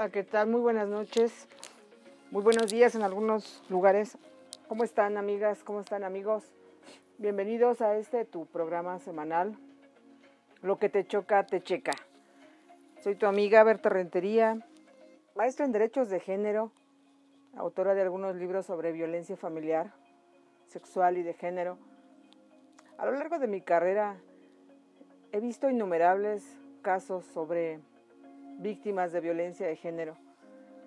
Hola, ¿qué tal? Muy buenas noches. Muy buenos días en algunos lugares. ¿Cómo están amigas? ¿Cómo están amigos? Bienvenidos a este tu programa semanal. Lo que te choca, te checa. Soy tu amiga Berta Rentería, maestra en Derechos de Género, autora de algunos libros sobre violencia familiar, sexual y de género. A lo largo de mi carrera he visto innumerables casos sobre víctimas de violencia de género.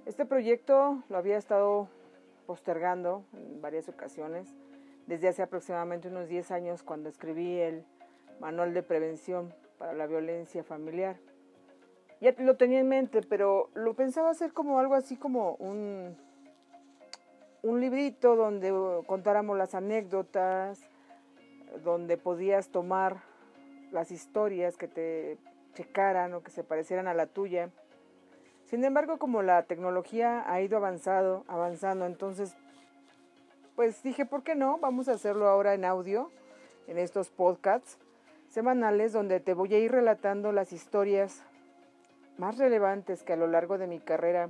Este proyecto lo había estado postergando en varias ocasiones, desde hace aproximadamente unos 10 años cuando escribí el Manual de Prevención para la Violencia Familiar. Ya lo tenía en mente, pero lo pensaba hacer como algo así como un, un librito donde contáramos las anécdotas, donde podías tomar las historias que te checaran o que se parecieran a la tuya. Sin embargo, como la tecnología ha ido avanzado, avanzando, entonces, pues dije, ¿por qué no? Vamos a hacerlo ahora en audio, en estos podcasts semanales, donde te voy a ir relatando las historias más relevantes que a lo largo de mi carrera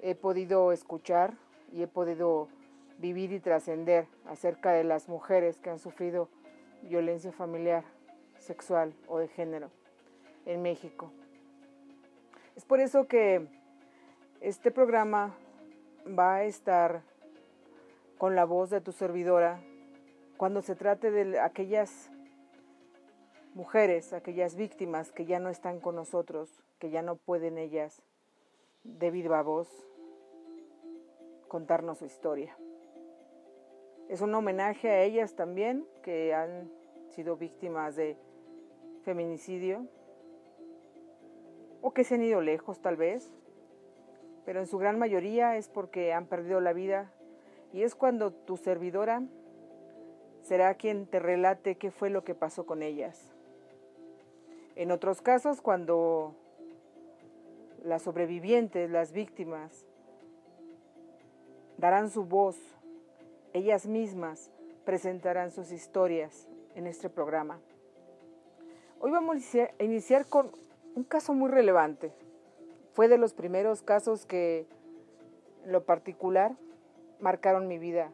he podido escuchar y he podido vivir y trascender acerca de las mujeres que han sufrido violencia familiar, sexual o de género en México. Es por eso que este programa va a estar con la voz de tu servidora cuando se trate de aquellas mujeres, aquellas víctimas que ya no están con nosotros, que ya no pueden ellas, de viva voz, contarnos su historia. Es un homenaje a ellas también que han sido víctimas de feminicidio o que se han ido lejos tal vez, pero en su gran mayoría es porque han perdido la vida y es cuando tu servidora será quien te relate qué fue lo que pasó con ellas. En otros casos, cuando las sobrevivientes, las víctimas, darán su voz, ellas mismas presentarán sus historias en este programa. Hoy vamos a iniciar con un caso muy relevante. Fue de los primeros casos que, en lo particular, marcaron mi vida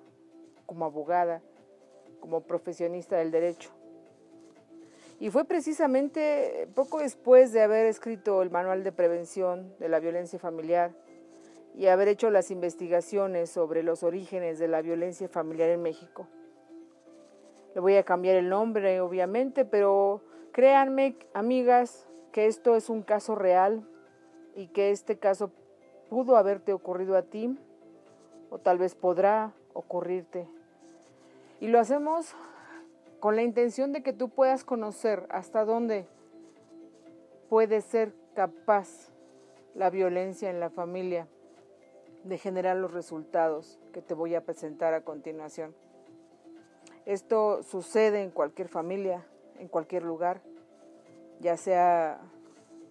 como abogada, como profesionista del derecho. Y fue precisamente poco después de haber escrito el Manual de Prevención de la Violencia Familiar y haber hecho las investigaciones sobre los orígenes de la violencia familiar en México. Le voy a cambiar el nombre, obviamente, pero créanme, amigas, que esto es un caso real y que este caso pudo haberte ocurrido a ti o tal vez podrá ocurrirte. Y lo hacemos con la intención de que tú puedas conocer hasta dónde puede ser capaz la violencia en la familia de generar los resultados que te voy a presentar a continuación. Esto sucede en cualquier familia, en cualquier lugar ya sea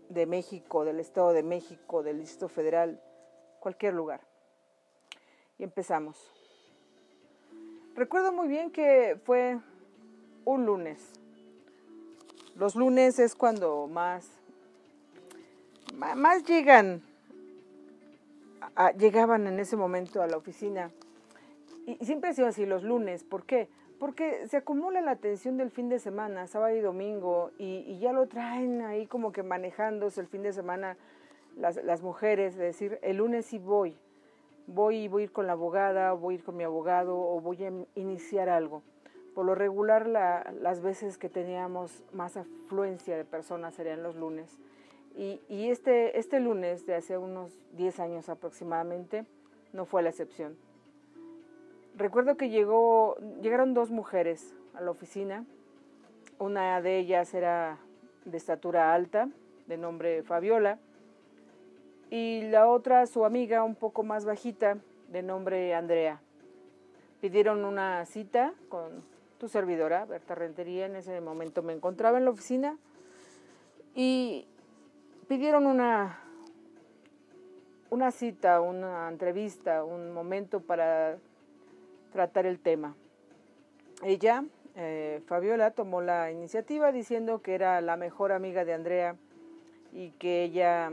de México, del Estado de México, del Distrito Federal, cualquier lugar. Y empezamos. Recuerdo muy bien que fue un lunes. Los lunes es cuando más, más llegan, llegaban en ese momento a la oficina. Y siempre ha sido así los lunes. ¿Por qué? Porque se acumula la atención del fin de semana, sábado y domingo, y, ya lo traen ahí como que manejándose el fin de semana las, mujeres, es decir, el lunes sí voy, voy y voy a ir con la abogada, voy a ir con mi abogado o voy a iniciar algo. Por lo regular, la, las veces que teníamos más afluencia de personas serían los lunes. Y, y este, este lunes, de hace unos 10 años aproximadamente, no fue la excepción. Recuerdo que llegó, llegaron dos mujeres a la oficina. Una de ellas era de estatura alta, de nombre Fabiola, y la otra, su amiga, un poco más bajita, de nombre Andrea. Pidieron una cita con tu servidora, Berta Rentería, en ese momento me encontraba en la oficina, y pidieron una, una cita, una entrevista, un momento para tratar el tema. Ella, eh, Fabiola, tomó la iniciativa diciendo que era la mejor amiga de Andrea y que ella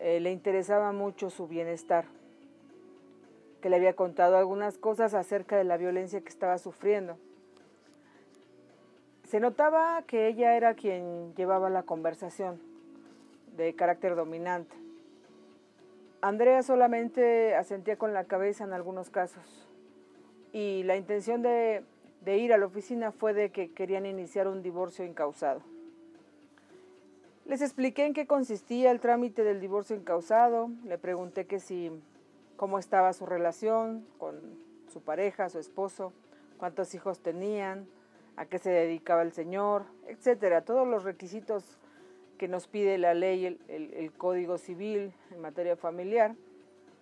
eh, le interesaba mucho su bienestar, que le había contado algunas cosas acerca de la violencia que estaba sufriendo. Se notaba que ella era quien llevaba la conversación de carácter dominante. Andrea solamente asentía con la cabeza en algunos casos y la intención de, ir a la oficina fue de que querían iniciar un divorcio incausado. Les expliqué en qué consistía el trámite del divorcio incausado, le pregunté que cómo estaba su relación con su pareja, su esposo, cuántos hijos tenían, a qué se dedicaba el señor, etcétera, todos los requisitos que nos pide la ley, el, el, Código Civil en materia familiar,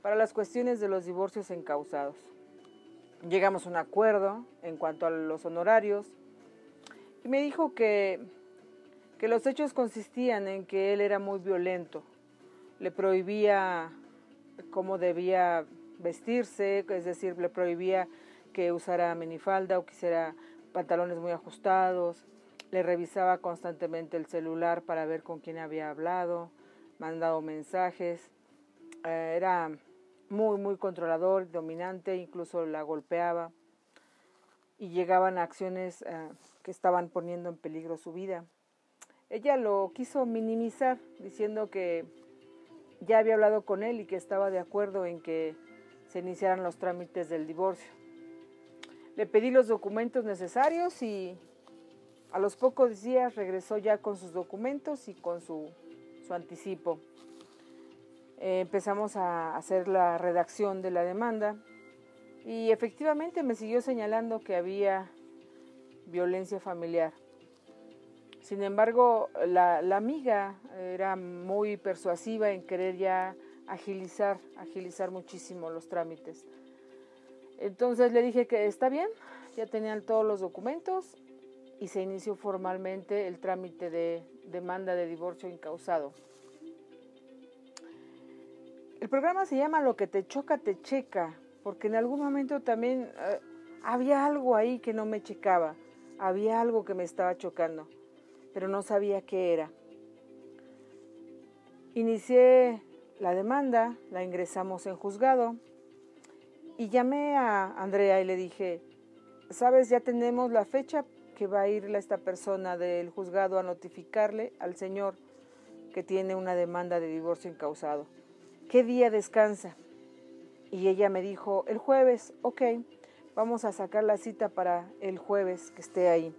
para las cuestiones de los divorcios encausados. Llegamos a un acuerdo en cuanto a los honorarios y me dijo que, que los hechos consistían en que él era muy violento, le prohibía cómo debía vestirse, es decir, le prohibía que usara minifalda o quisiera pantalones muy ajustados, le revisaba constantemente el celular para ver con quién había hablado, mandado mensajes. Eh, era muy, muy controlador, dominante, incluso la golpeaba y llegaban a acciones eh, que estaban poniendo en peligro su vida. Ella lo quiso minimizar diciendo que ya había hablado con él y que estaba de acuerdo en que se iniciaran los trámites del divorcio. Le pedí los documentos necesarios y a los pocos días regresó ya con sus documentos y con su, anticipo. Eh, empezamos a hacer la redacción de la demanda y efectivamente me siguió señalando que había violencia familiar. Sin embargo, la, la, amiga era muy persuasiva en querer ya agilizar, agilizar muchísimo los trámites. Entonces le dije que está bien, ya tenían todos los documentos, y se inició formalmente el trámite de demanda de divorcio incausado. El programa se llama Lo que te choca, te checa, porque en algún momento también eh, había algo ahí que no me checaba, había algo que me estaba chocando, pero no sabía qué era. Inicié la demanda, la ingresamos en juzgado y llamé a Andrea y le dije, sabes, ya tenemos la fecha que va a ir esta persona del juzgado a notificarle al señor que tiene una demanda de divorcio incausado. ¿Qué día descansa? Y ella me dijo, el jueves, ok, vamos a sacar la cita para el jueves que esté ahí.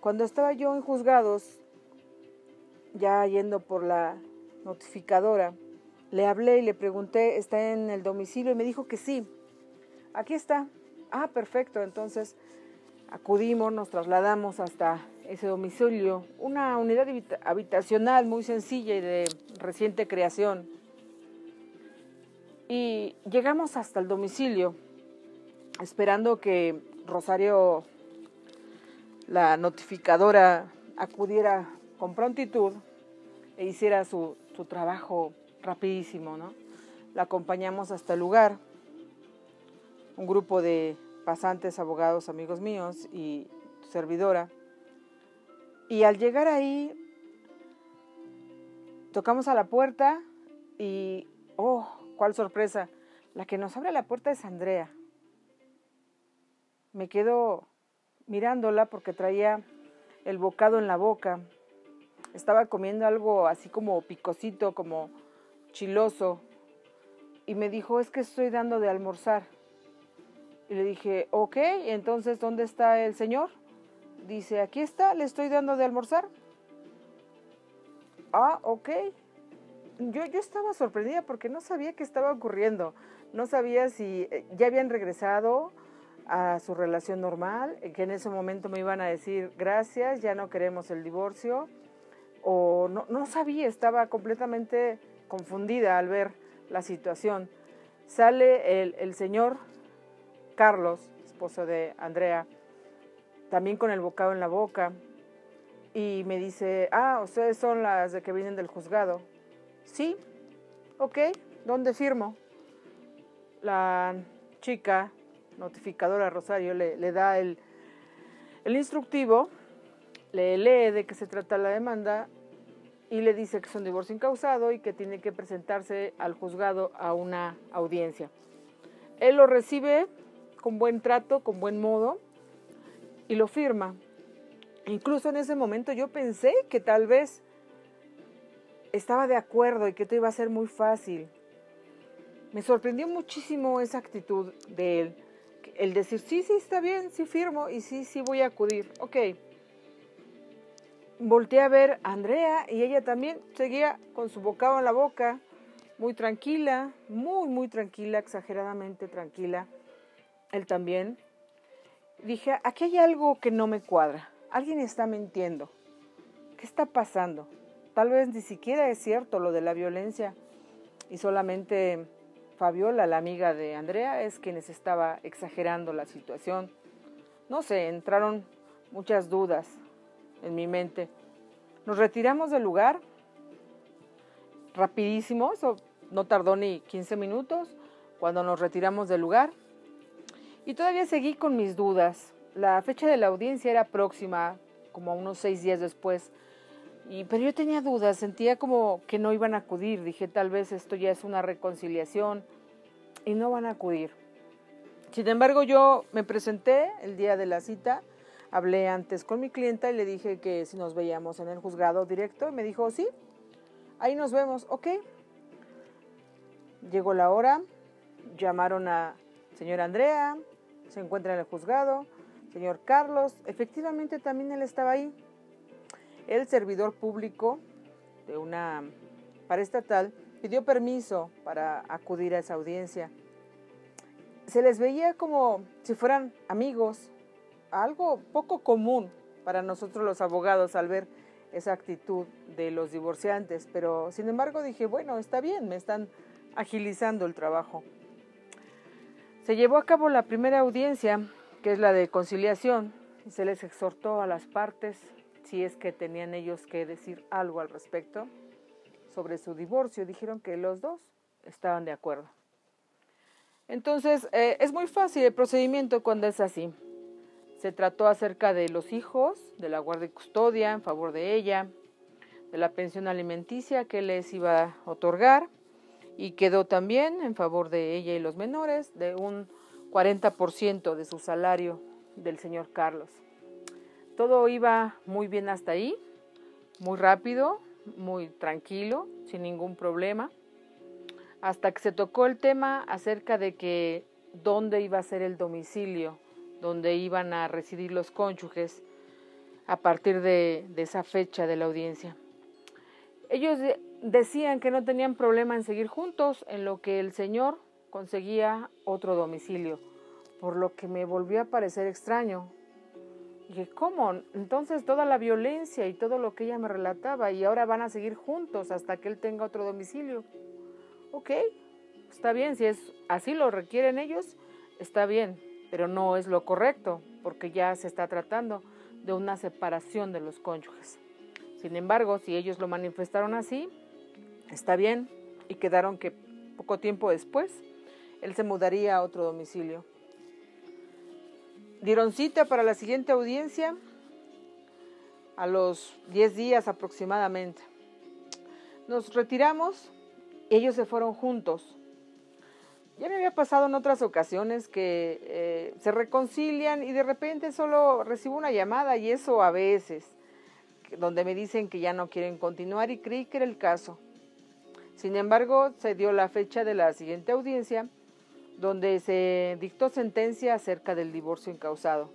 Cuando estaba yo en juzgados, ya yendo por la notificadora, le hablé y le pregunté, ¿está en el domicilio? Y me dijo que sí. Aquí está. Ah, perfecto. Entonces Acudimos, nos trasladamos hasta ese domicilio, una unidad habitacional muy sencilla y de reciente creación. Y llegamos hasta el domicilio, esperando que Rosario, la notificadora, acudiera con prontitud e hiciera su, su trabajo rapidísimo, ¿no? La acompañamos hasta el lugar. Un grupo de pasantes, abogados, amigos míos y servidora. Y al llegar ahí, tocamos a la puerta y, oh, sorpresa, la que nos abre la puerta es Andrea. Me quedo mirándola porque traía el bocado en la boca. Estaba comiendo algo así como picosito, como chiloso. Y me dijo, es que estoy dando de almorzar. Y le dije, ok, entonces, ¿dónde está el señor? Dice, aquí está, le estoy dando de almorzar. Ah, ok. Yo, yo estaba sorprendida porque no sabía qué estaba ocurriendo. No sabía si eh, ya habían regresado a su relación normal, que en ese momento me iban a decir, gracias, ya no queremos el divorcio. O no, no sabía, estaba completamente confundida al ver la situación. Sale el, el señor Carlos, esposo de Andrea, también con el bocado en la boca, y me dice, ah, ustedes son las de que vienen del juzgado. Sí, ok, ¿dónde firmo? La chica notificadora Rosario le, da el, el instructivo, le lee de qué se trata la demanda y le dice que es un divorcio incausado y que tiene que presentarse al juzgado a una audiencia. Él lo recibe con buen trato, con buen modo y lo firma. Incluso en ese momento yo pensé que tal vez estaba de acuerdo y que esto iba a ser muy fácil. Me sorprendió muchísimo esa actitud de él. El decir, sí, sí, está bien, sí firmo y sí, sí voy a acudir. Ok. Volteé a ver a Andrea y ella también seguía con su bocado en la boca, muy tranquila, muy, muy tranquila, exageradamente tranquila. Él también. Dije, aquí hay algo que no me cuadra. Alguien está mintiendo. ¿Qué está pasando? Tal vez ni siquiera es cierto lo de la violencia y solamente Fabiola, la amiga de Andrea, es quien estaba exagerando la situación. No sé, entraron muchas dudas en mi mente. Nos retiramos del lugar rapidísimo, eso no tardó ni 15 minutos cuando nos retiramos del lugar. Y todavía seguí con mis dudas. La fecha de la audiencia era próxima, como unos seis días después. Y, pero yo tenía dudas, sentía como que no iban a acudir. Dije, tal vez esto ya es una reconciliación y no van a acudir. Sin embargo, yo me presenté el día de la cita, hablé antes con mi clienta y le dije que si nos veíamos en el juzgado directo y me dijo, sí, ahí nos vemos, ok. Llegó la hora, llamaron a señora Andrea, se encuentra en el juzgado, señor Carlos, efectivamente también él estaba ahí el servidor público de una paraestatal pidió permiso para acudir a esa audiencia. Se les veía como si fueran amigos, algo poco común para nosotros los abogados al ver esa actitud de los divorciantes, pero sin embargo dije, bueno, está bien, me están agilizando el trabajo. Se llevó a cabo la primera audiencia, que es la de conciliación, y se les exhortó a las partes si es que tenían ellos que decir algo al respecto sobre su divorcio. Dijeron que los dos estaban de acuerdo. Entonces, eh, es muy fácil el procedimiento cuando es así. Se trató acerca de los hijos, de la guardia y custodia en favor de ella, de la pensión alimenticia que les iba a otorgar y quedó también en favor de ella y los menores de un 40% de su salario del señor Carlos. Todo iba muy bien hasta ahí, muy rápido, muy tranquilo, sin ningún problema, hasta que se tocó el tema acerca de que dónde iba a ser el domicilio, donde iban a residir los cónyuges a partir de, esa fecha de la audiencia. Ellos decían que no tenían problema en seguir juntos, en lo que el señor conseguía otro domicilio, por lo que me volvió a parecer extraño, dije, ¿cómo? Entonces toda la violencia y todo lo que ella me relataba y ahora van a seguir juntos hasta que él tenga otro domicilio. Ok, está bien, si es así lo requieren ellos, está bien, pero no es lo correcto porque ya se está tratando de una separación de los cónyuges. Sin embargo, si ellos lo manifestaron así, está bien y quedaron que poco tiempo después él se mudaría a otro domicilio. Dieron cita para la siguiente audiencia a los 10 días aproximadamente. Nos retiramos ellos se fueron juntos. Ya me había pasado en otras ocasiones que eh, se reconcilian y de repente solo recibo una llamada y eso a veces, donde me dicen que ya no quieren continuar y creí que era el caso. Sin embargo, se dio la fecha de la siguiente audiencia donde se dictó sentencia acerca del divorcio incausado.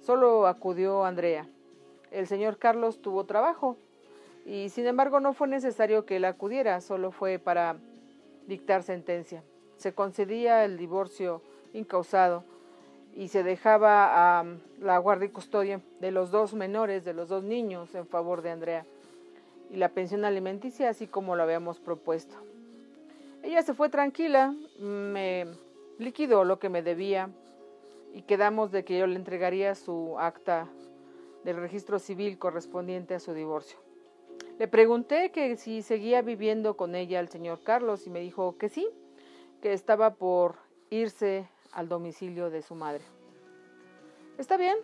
Solo acudió Andrea. El señor Carlos tuvo trabajo y sin embargo no fue necesario que él acudiera, solo fue para dictar sentencia. Se concedía el divorcio incausado y se dejaba a la guardia y custodia de los dos menores, de los dos niños, en favor de Andrea, y la pensión alimenticia, así como lo habíamos propuesto. Ella se fue tranquila, me liquidó lo que me debía y quedamos de que yo le entregaría su acta del registro civil correspondiente a su divorcio. Le pregunté que si seguía viviendo con ella el señor Carlos y me dijo que sí, que estaba por irse al domicilio de su madre. Está bien.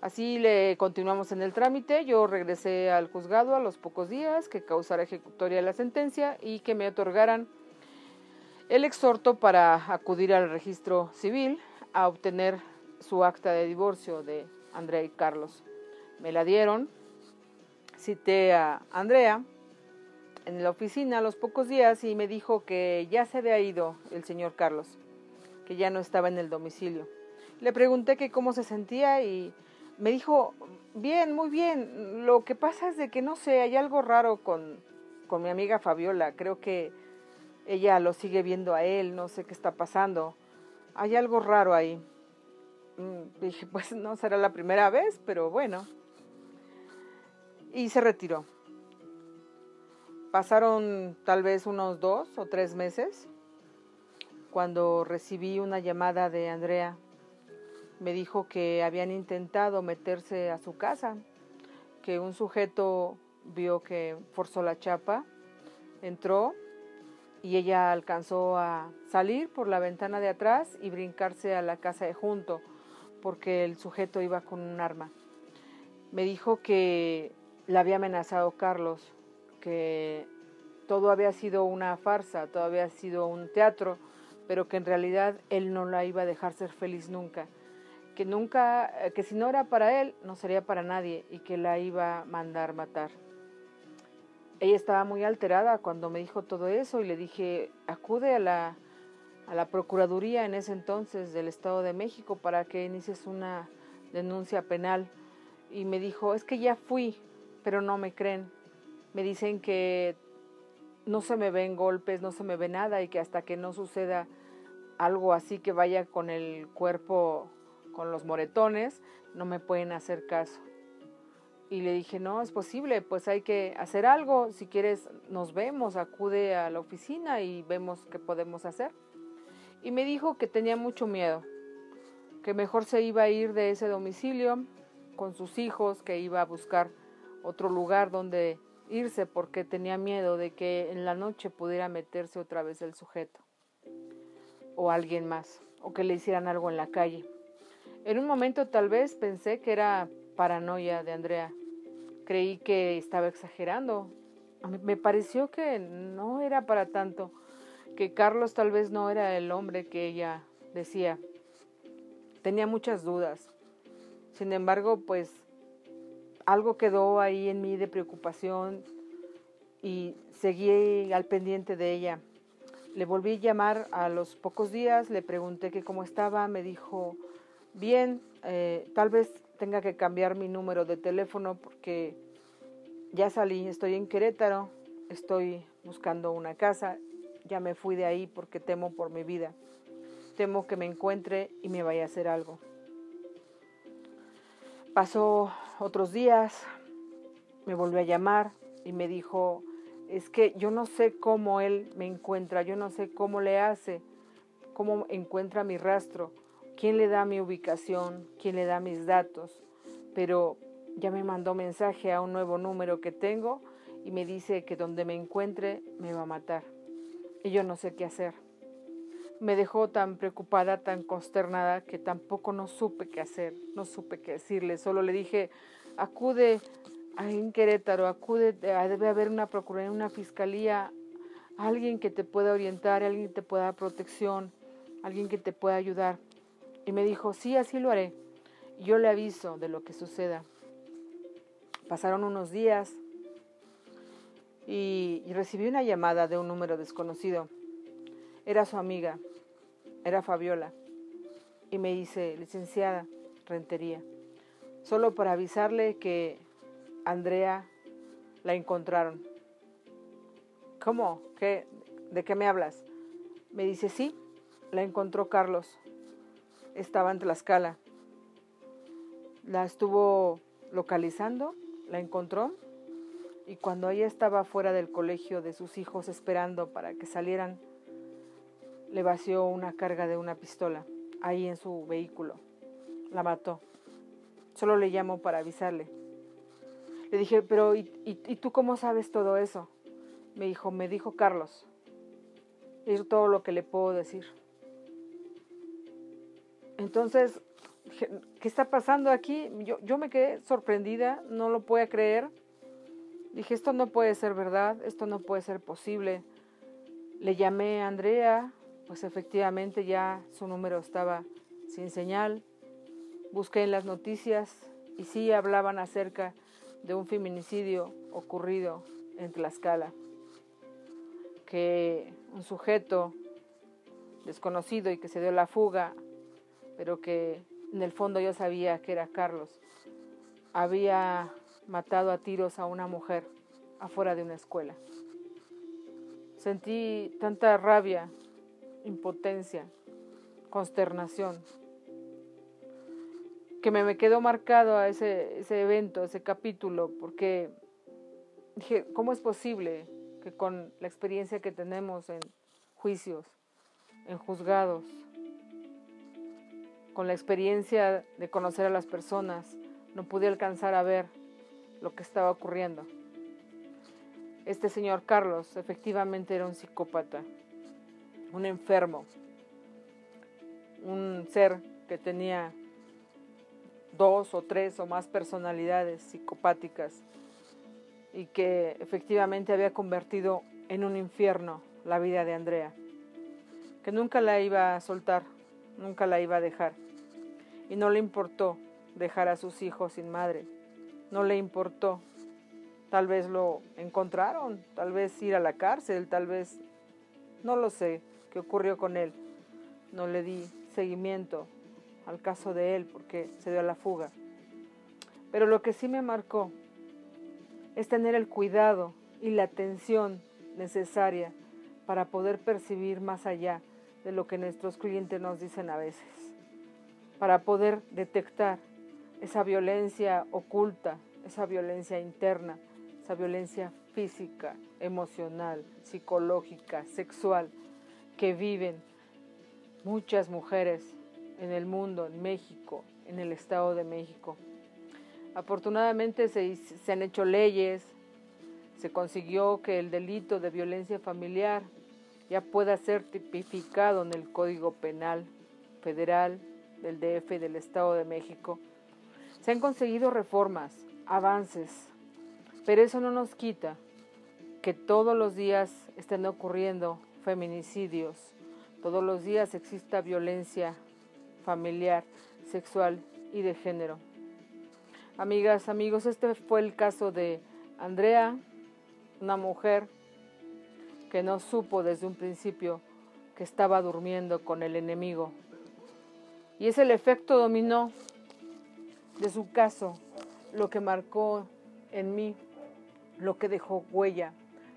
Así le continuamos en el trámite. Yo regresé al juzgado a los pocos días que causara ejecutoria la sentencia y que me otorgaran el exhorto para acudir al registro civil a obtener su acta de divorcio de Andrea y Carlos. Me la dieron, cité a Andrea en la oficina a los pocos días y me dijo que ya se había ido el señor Carlos, que ya no estaba en el domicilio. Le pregunté que cómo se sentía y me dijo, bien, muy bien, lo que pasa es de que no sé, hay algo raro con, con mi amiga Fabiola, creo que ella lo sigue viendo a él, no sé qué está pasando, hay algo raro ahí. Mm, dije, pues no será la primera vez, pero bueno. Y se retiró. Pasaron tal vez unos dos o tres meses cuando recibí una llamada de Andrea me dijo que habían intentado meterse a su casa, que un sujeto vio que forzó la chapa, entró y ella alcanzó a salir por la ventana de atrás y brincarse a la casa de junto, porque el sujeto iba con un arma. Me dijo que la había amenazado Carlos, que todo había sido una farsa, todo había sido un teatro, pero que en realidad él no la iba a dejar ser feliz nunca que nunca, eh, que si no era para él, no sería para nadie y que la iba a mandar matar. Ella estaba muy alterada cuando me dijo todo eso y le dije, acude a la, a la Procuraduría en ese entonces del Estado de México para que inicies una denuncia penal. Y me dijo, es que ya fui, pero no me creen. Me dicen que no se me ven golpes, no se me ve nada y que hasta que no suceda algo así que vaya con el cuerpo con los moretones, no me pueden hacer caso. Y le dije, no, es posible, pues hay que hacer algo, si quieres nos vemos, acude a la oficina y vemos qué podemos hacer. Y me dijo que tenía mucho miedo, que mejor se iba a ir de ese domicilio con sus hijos, que iba a buscar otro lugar donde irse porque tenía miedo de que en la noche pudiera meterse otra vez el sujeto o alguien más, o que le hicieran algo en la calle. En un momento tal vez pensé que era paranoia de Andrea. Creí que estaba exagerando. Me pareció que no era para tanto, que Carlos tal vez no era el hombre que ella decía. Tenía muchas dudas. Sin embargo, pues algo quedó ahí en mí de preocupación y seguí al pendiente de ella. Le volví a llamar a los pocos días, le pregunté que cómo estaba, me dijo bien, eh, tal vez tenga que cambiar mi número de teléfono porque ya salí, estoy en Querétaro, estoy buscando una casa, ya me fui de ahí porque temo por mi vida, temo que me encuentre y me vaya a hacer algo. Pasó otros días, me volvió a llamar y me dijo, es que yo no sé cómo él me encuentra, yo no sé cómo le hace, cómo encuentra mi rastro quién le da mi ubicación, quién le da mis datos, pero ya me mandó mensaje a un nuevo número que tengo y me dice que donde me encuentre me va a matar. Y yo no sé qué hacer. Me dejó tan preocupada, tan consternada, que tampoco no supe qué hacer, no supe qué decirle. Solo le dije, acude en Querétaro, acude, debe haber una procuraduría, una fiscalía, alguien que te pueda orientar, alguien que te pueda dar protección, alguien que te pueda ayudar. Y me dijo, sí, así lo haré. Yo le aviso de lo que suceda. Pasaron unos días y, recibí una llamada de un número desconocido. Era su amiga, era Fabiola. Y me dice, licenciada, Rentería, solo para avisarle que Andrea la encontraron. ¿Cómo? ¿Qué? ¿De qué me hablas? Me dice, sí, la encontró Carlos estaba en Tlaxcala. La estuvo localizando, la encontró y cuando ella estaba fuera del colegio de sus hijos esperando para que salieran, le vació una carga de una pistola ahí en su vehículo. La mató. Solo le llamo para avisarle. Le dije, pero ¿y, y tú cómo sabes todo eso? Me dijo, me dijo Carlos. Es todo lo que le puedo decir. Entonces, ¿qué está pasando aquí? Yo, yo me quedé sorprendida, no lo puedo creer. Dije, esto no puede ser verdad, esto no puede ser posible. Le llamé a Andrea, pues efectivamente ya su número estaba sin señal. Busqué en las noticias y sí hablaban acerca de un feminicidio ocurrido en Tlaxcala, que un sujeto desconocido y que se dio la fuga, pero que en el fondo yo sabía que era Carlos, había matado a tiros a una mujer afuera de una escuela. Sentí tanta rabia, impotencia, consternación, que me, quedó marcado a ese, ese evento, ese capítulo, porque dije, ¿cómo es posible que con la experiencia que tenemos en juicios, en juzgados, con la experiencia de conocer a las personas, no pude alcanzar a ver lo que estaba ocurriendo? Este señor Carlos efectivamente era un psicópata, un enfermo, un ser que tenía dos o tres o más personalidades psicopáticas y que efectivamente había convertido en un infierno la vida de Andrea, que nunca la iba a soltar, nunca la iba a dejar. Y no le importó dejar a sus hijos sin madre, no le importó. Tal vez lo encontraron, tal vez ir a la cárcel, tal vez, no lo sé, qué ocurrió con él. No le di seguimiento, al caso de él porque se dio a la fuga. Pero lo que sí me marcó es tener el cuidado y la atención necesaria para poder percibir más allá de lo que nuestros clientes nos dicen a veces, para poder detectar esa violencia oculta, esa violencia interna, esa violencia física, emocional, psicológica, sexual que viven muchas mujeres en el mundo, en México, en el Estado de México. Afortunadamente se, han hecho leyes, se consiguió que el delito de violencia familiar ya pueda ser tipificado en el Código Penal Federal del DF y del Estado de México. Se han conseguido reformas, avances, pero eso no nos quita que todos los días estén ocurriendo feminicidios, todos los días exista violencia familiar, sexual y de género. Amigas, amigos, este fue el caso de Andrea, una mujer que no supo desde un principio que estaba durmiendo con el enemigo. Y es el efecto dominó de su caso lo que marcó en mí, lo que dejó huella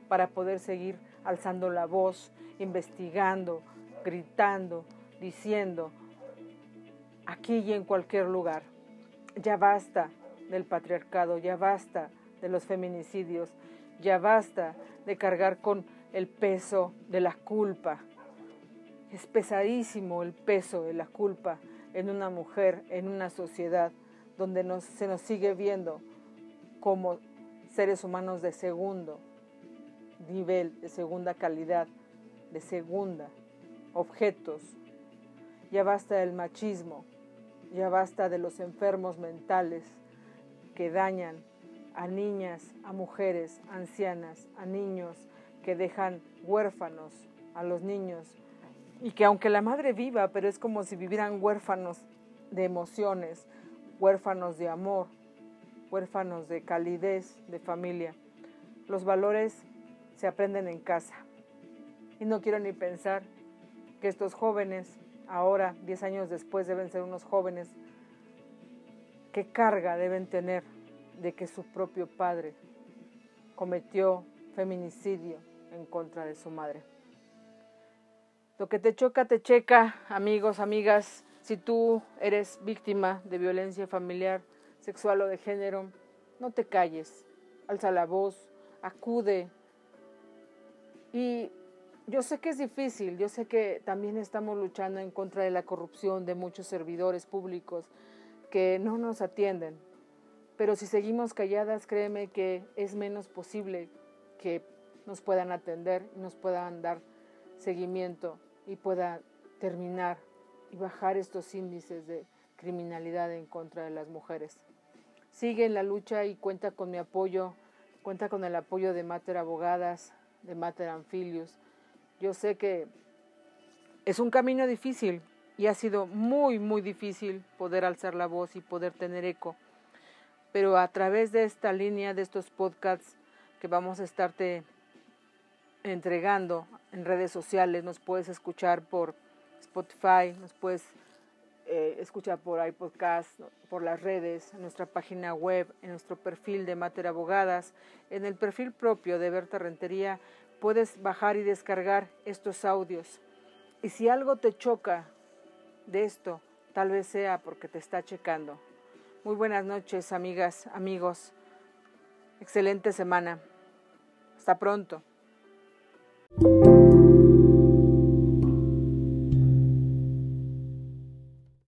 para poder seguir alzando la voz, investigando, gritando, diciendo, aquí y en cualquier lugar. Ya basta del patriarcado, ya basta de los feminicidios, ya basta de cargar con el peso de la culpa. Es pesadísimo el peso de la culpa en una mujer, en una sociedad donde se nos sigue viendo como seres humanos de segundo nivel, de segunda calidad, de segunda, objetos. Ya basta del machismo, ya basta de los enfermos mentales que dañan a niñas, a mujeres, ancianas, a niños, que dejan huérfanos a los niños y que aunque la madre viva, pero es como si vivieran huérfanos de emociones, huérfanos de amor, huérfanos de calidez de familia. Los valores se aprenden en casa. Y no quiero ni pensar que estos jóvenes ahora, 10 años después, deben ser unos jóvenes. ¿Qué carga deben tener de que su propio padre cometió feminicidio en contra de su madre? Lo que te choca, te checa, amigos, amigas. Si tú eres víctima de violencia familiar, sexual o de género, no te calles, alza la voz, acude y yo sé que es difícil, yo sé que también estamos luchando en contra de la corrupción de muchos servidores públicos que no nos atienden, pero si seguimos calladas, créeme que es menos posible que nos puedan atender y nos puedan dar seguimiento y pueda terminar y bajar estos índices de criminalidad en contra de las mujeres. Sigue en la lucha y cuenta con mi apoyo, cuenta con el apoyo de Mater Abogadas, de Mater Anfilius. Yo sé que es un camino difícil y ha sido muy, muy difícil poder alzar la voz y poder tener eco. Pero a través de esta línea, de estos podcasts que vamos a estarte entregando en redes sociales, nos puedes escuchar por Spotify, nos puedes eh, escuchar por iPodcast, por las redes, en nuestra página web, en nuestro perfil de Mater Abogadas, en el perfil propio de Berta Rentería, puedes bajar y descargar estos audios. Y si algo te choca de esto, tal vez sea porque te está checando. Muy buenas noches, amigas, amigos. Excelente semana. Hasta pronto.